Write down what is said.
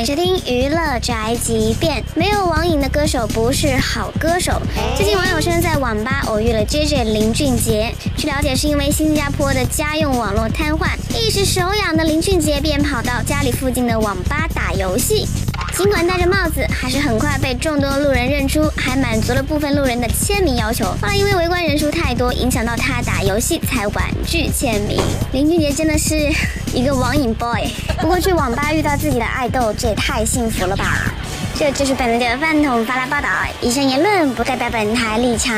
迎收听娱乐宅急便。没有网瘾的歌手不是好歌手。最近网友称在网吧偶遇了 JJ 林俊杰，据了解是因为新加坡的家用网络瘫痪，一时手痒的林俊杰便跑到家里附近的网吧打游戏。尽管戴着帽子，还是很快被众多路人认出，还满足了部分路人的签名要求。后来因为围观人数太多，影响到他打游戏，才婉拒签名。林俊杰真的是一个网瘾 boy，不过去网吧遇到自己的爱豆，这也太幸福了吧！这就是本台的饭桶发来报道，以上言论不代表本台立场。